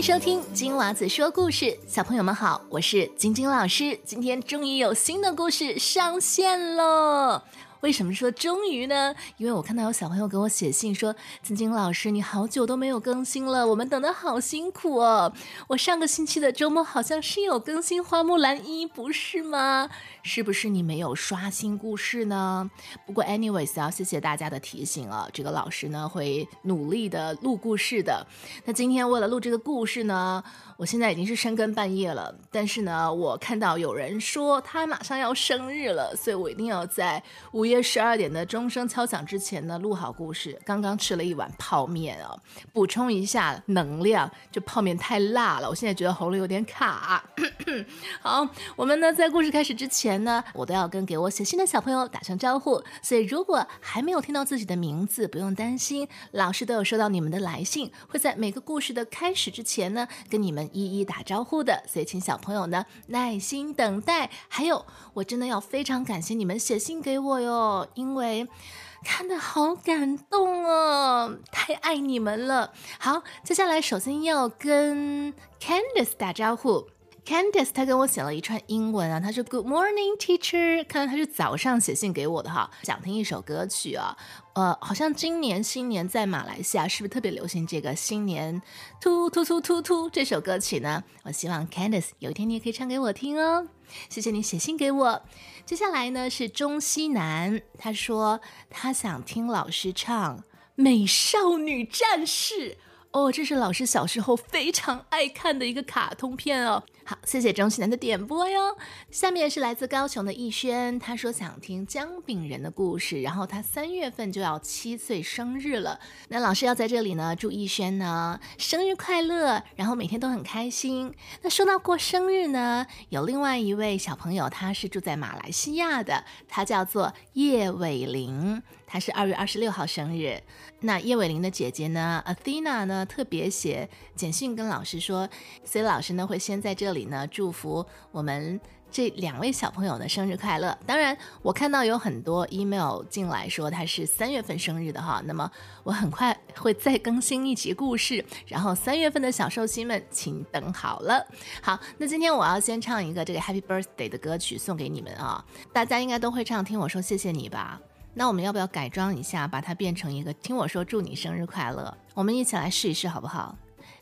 收听金娃子说故事，小朋友们好，我是晶晶老师，今天终于有新的故事上线了。为什么说终于呢？因为我看到有小朋友给我写信说：“晶晶老师，你好久都没有更新了，我们等的好辛苦哦。”我上个星期的周末好像是有更新《花木兰一》，不是吗？是不是你没有刷新故事呢？不过，anyways，要谢谢大家的提醒啊。这个老师呢会努力的录故事的。那今天为了录这个故事呢，我现在已经是深更半夜了。但是呢，我看到有人说他马上要生日了，所以我一定要在午夜十二点的钟声敲响之前呢录好故事。刚刚吃了一碗泡面啊，补充一下能量。这泡面太辣了，我现在觉得喉咙有点卡。好，我们呢在故事开始之。前呢，我都要跟给我写信的小朋友打声招呼，所以如果还没有听到自己的名字，不用担心，老师都有收到你们的来信，会在每个故事的开始之前呢，跟你们一一打招呼的，所以请小朋友呢耐心等待。还有，我真的要非常感谢你们写信给我哟，哦因为看的好感动哦，太爱你们了。好，接下来首先要跟 Candice 打招呼。Candice，他跟我写了一串英文啊，他说 Good morning, teacher。看来他是早上写信给我的哈，想听一首歌曲啊，呃，好像今年新年在马来西亚是不是特别流行这个新年突突突突突这首歌曲呢？我希望 Candice 有一天你也可以唱给我听哦。谢谢你写信给我。接下来呢是中西南，他说他想听老师唱《美少女战士》。哦，这是老师小时候非常爱看的一个卡通片哦。好，谢谢钟西南的点播哟。下面是来自高雄的逸轩，他说想听姜饼人的故事，然后他三月份就要七岁生日了。那老师要在这里呢，祝逸轩呢生日快乐，然后每天都很开心。那说到过生日呢，有另外一位小朋友，他是住在马来西亚的，他叫做叶伟玲。他是二月二十六号生日，那叶伟玲的姐姐呢，Athena 呢，特别写简讯跟老师说，所以老师呢会先在这里呢祝福我们这两位小朋友的生日快乐。当然，我看到有很多 email 进来说他是三月份生日的哈，那么我很快会再更新一集故事，然后三月份的小寿星们请等好了。好，那今天我要先唱一个这个 Happy Birthday 的歌曲送给你们啊，大家应该都会唱，听我说谢谢你吧。那我们要不要改装一下，把它变成一个听我说祝你生日快乐？我们一起来试一试好不好？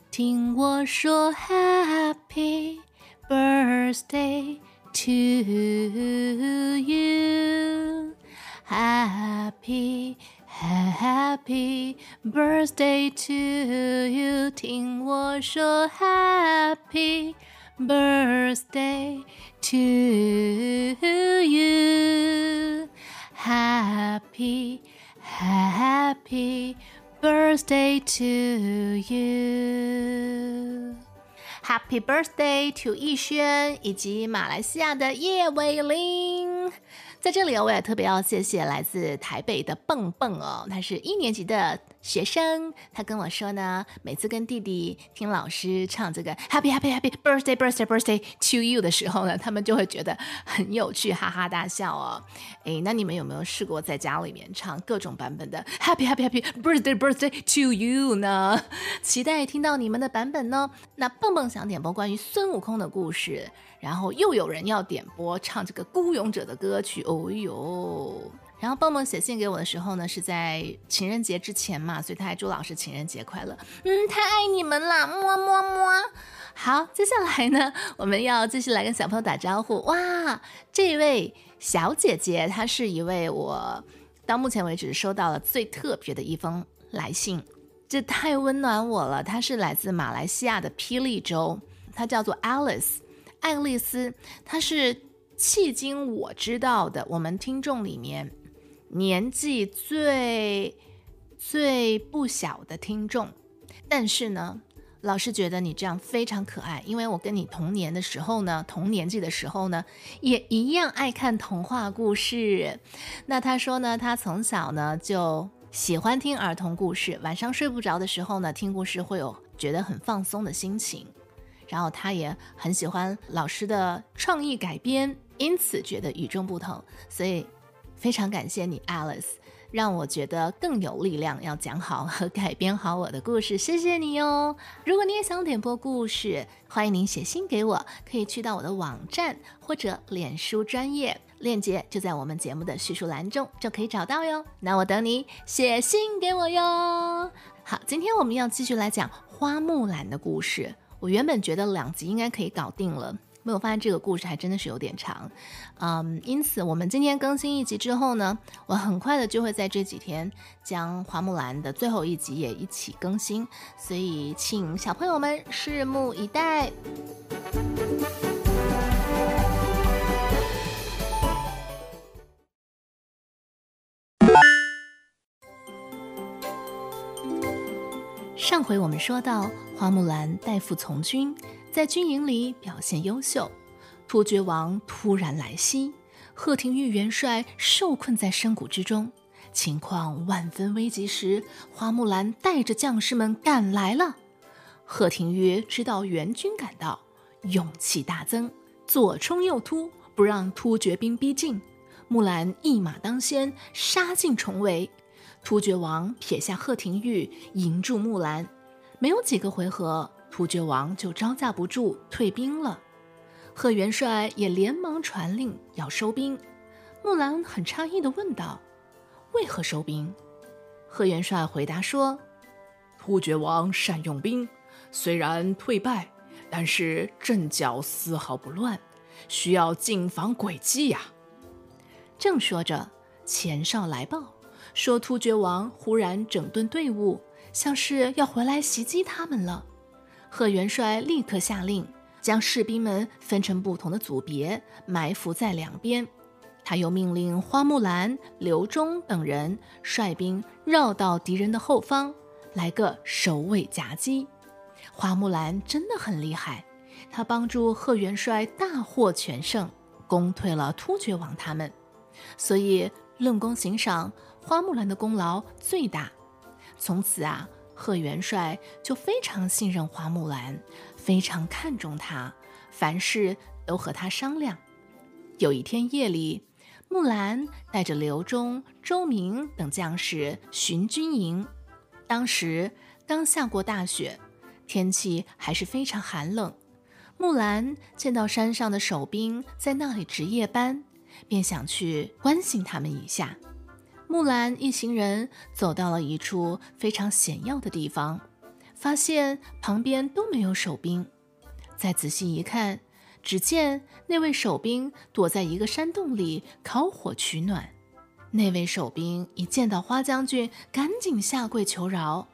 听我说 Happy Birthday to you，Happy Happy Birthday to you，听我说 Happy Birthday to you。Happy, happy birthday to you! Happy birthday to 逸轩以及马来西亚的叶伟玲。在这里我也特别要谢谢来自台北的蹦蹦哦，他是一年级的。学生他跟我说呢，每次跟弟弟听老师唱这个 Happy Happy Happy Birthday Birthday Birthday to you 的时候呢，他们就会觉得很有趣，哈哈大笑哦。诶，那你们有没有试过在家里面唱各种版本的 Happy Happy Happy Birthday Birthday to you 呢？期待听到你们的版本呢。那蹦蹦想点播关于孙悟空的故事，然后又有人要点播唱这个孤勇者的歌曲，哦哟。然后蹦蹦写信给我的时候呢，是在情人节之前嘛，所以他还祝老师情人节快乐。嗯，太爱你们了，么么么。好，接下来呢，我们要继续来跟小朋友打招呼。哇，这位小姐姐，她是一位我到目前为止收到了最特别的一封来信，这太温暖我了。她是来自马来西亚的霹雳州，她叫做 Alice 爱丽丝，她是迄今我知道的我们听众里面。年纪最最不小的听众，但是呢，老师觉得你这样非常可爱，因为我跟你同年的时候呢，同年纪的时候呢，也一样爱看童话故事。那他说呢，他从小呢就喜欢听儿童故事，晚上睡不着的时候呢，听故事会有觉得很放松的心情。然后他也很喜欢老师的创意改编，因此觉得与众不同，所以。非常感谢你，Alice，让我觉得更有力量，要讲好和改编好我的故事。谢谢你哦！如果你也想点播故事，欢迎您写信给我，可以去到我的网站或者脸书专业链接，就在我们节目的叙述栏中就可以找到哟。那我等你写信给我哟。好，今天我们要继续来讲花木兰的故事。我原本觉得两集应该可以搞定了。没有发现这个故事还真的是有点长，嗯，因此我们今天更新一集之后呢，我很快的就会在这几天将花木兰的最后一集也一起更新，所以请小朋友们拭目以待。上回我们说到，花木兰代父从军。在军营里表现优秀，突厥王突然来袭，贺廷玉元帅受困在山谷之中，情况万分危急时，花木兰带着将士们赶来了。贺廷玉知道援军赶到，勇气大增，左冲右突，不让突厥兵逼近。木兰一马当先，杀进重围。突厥王撇下贺廷玉，迎住木兰，没有几个回合。突厥王就招架不住，退兵了。贺元帅也连忙传令要收兵。木兰很诧异地问道：“为何收兵？”贺元帅回答说：“突厥王善用兵，虽然退败，但是阵脚丝毫不乱，需要谨防诡计呀。”正说着，前哨来报说，突厥王忽然整顿队伍，像是要回来袭击他们了。贺元帅立刻下令，将士兵们分成不同的组别，埋伏在两边。他又命令花木兰、刘忠等人率兵绕到敌人的后方，来个首尾夹击。花木兰真的很厉害，他帮助贺元帅大获全胜，攻退了突厥王他们。所以论功行赏，花木兰的功劳最大。从此啊。贺元帅就非常信任花木兰，非常看重她，凡事都和她商量。有一天夜里，木兰带着刘忠、周明等将士巡军营。当时刚下过大雪，天气还是非常寒冷。木兰见到山上的守兵在那里值夜班，便想去关心他们一下。木兰一行人走到了一处非常险要的地方，发现旁边都没有守兵。再仔细一看，只见那位守兵躲在一个山洞里烤火取暖。那位守兵一见到花将军，赶紧下跪求饶。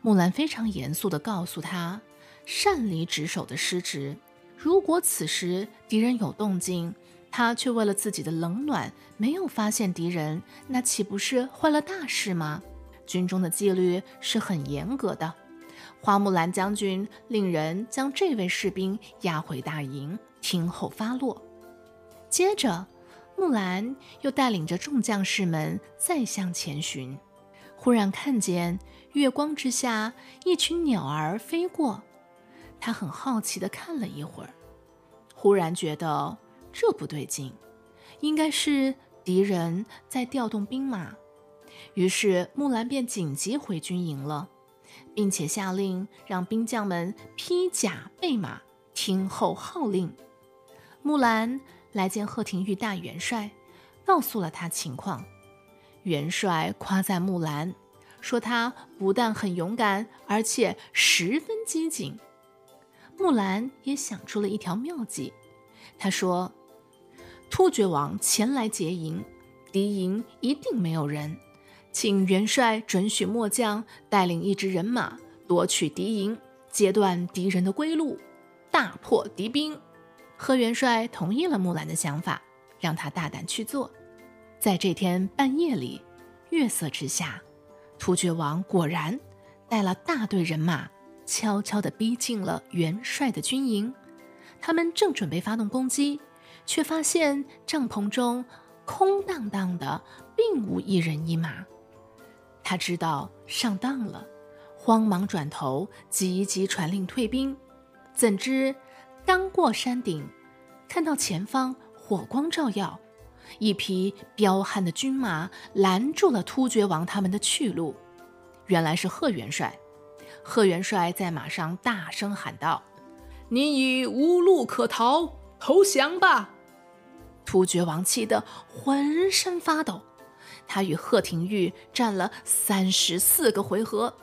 木兰非常严肃地告诉他：“擅离职守的失职，如果此时敌人有动静。”他却为了自己的冷暖没有发现敌人，那岂不是坏了大事吗？军中的纪律是很严格的。花木兰将军令人将这位士兵押回大营，听候发落。接着，木兰又带领着众将士们再向前寻，忽然看见月光之下一群鸟儿飞过，他很好奇地看了一会儿，忽然觉得。这不对劲，应该是敌人在调动兵马。于是木兰便紧急回军营了，并且下令让兵将们披甲备马，听候号令。木兰来见贺廷玉大元帅，告诉了他情况。元帅夸赞木兰，说他不但很勇敢，而且十分机警。木兰也想出了一条妙计，他说。突厥王前来劫营，敌营一定没有人，请元帅准许末将带领一支人马夺取敌营，截断敌人的归路，大破敌兵。贺元帅同意了木兰的想法，让他大胆去做。在这天半夜里，月色之下，突厥王果然带了大队人马，悄悄地逼近了元帅的军营。他们正准备发动攻击。却发现帐篷中空荡荡的，并无一人一马。他知道上当了，慌忙转头，急急传令退兵。怎知刚过山顶，看到前方火光照耀，一匹彪悍的军马拦住了突厥王他们的去路。原来是贺元帅。贺元帅在马上大声喊道：“你已无路可逃，投降吧！”突厥王气得浑身发抖。他与贺廷玉战了三十四个回合，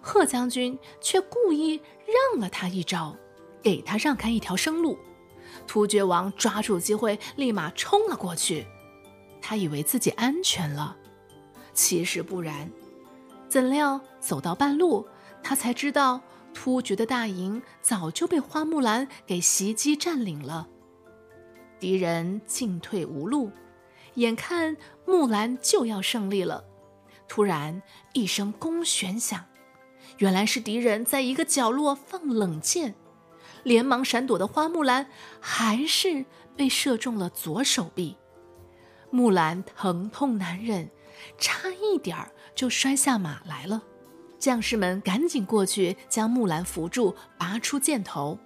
贺将军却故意让了他一招，给他让开一条生路。突厥王抓住机会，立马冲了过去。他以为自己安全了，其实不然。怎料走到半路，他才知道突厥的大营早就被花木兰给袭击占领了，敌人进退无路。眼看木兰就要胜利了，突然一声弓弦响，原来是敌人在一个角落放冷箭。连忙闪躲的花木兰还是被射中了左手臂，木兰疼痛难忍，差一点儿就摔下马来了。将士们赶紧过去将木兰扶住，拔出箭头，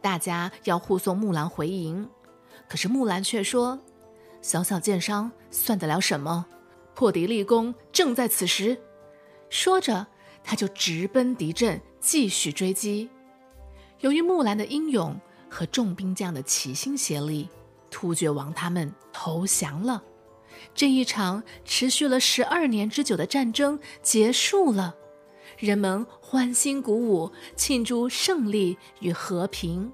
大家要护送木兰回营。可是木兰却说。小小箭伤算得了什么？破敌立功正在此时。说着，他就直奔敌阵，继续追击。由于木兰的英勇和重兵将的齐心协力，突厥王他们投降了。这一场持续了十二年之久的战争结束了，人们欢欣鼓舞，庆祝胜利与和平。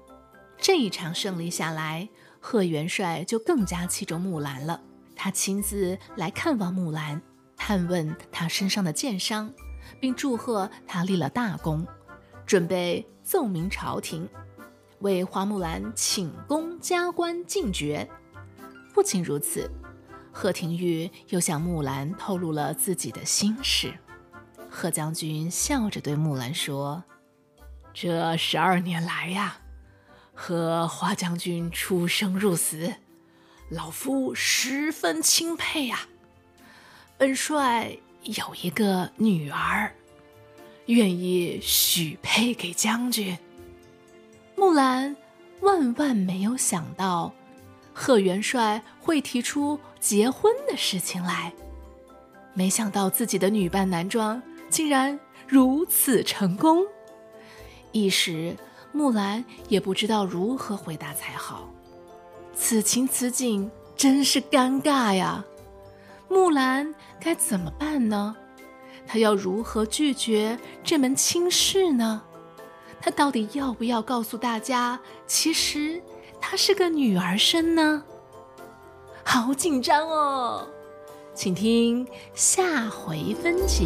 这一场胜利下来。贺元帅就更加器重木兰了，他亲自来看望木兰，探问他身上的箭伤，并祝贺他立了大功，准备奏明朝廷，为花木兰请功加官进爵。不仅如此，贺廷玉又向木兰透露了自己的心事。贺将军笑着对木兰说：“这十二年来呀。”和花将军出生入死，老夫十分钦佩呀。本帅有一个女儿，愿意许配给将军。木兰万万没有想到，贺元帅会提出结婚的事情来，没想到自己的女扮男装竟然如此成功，一时。木兰也不知道如何回答才好，此情此景真是尴尬呀！木兰该怎么办呢？她要如何拒绝这门亲事呢？她到底要不要告诉大家，其实她是个女儿身呢？好紧张哦！请听下回分解。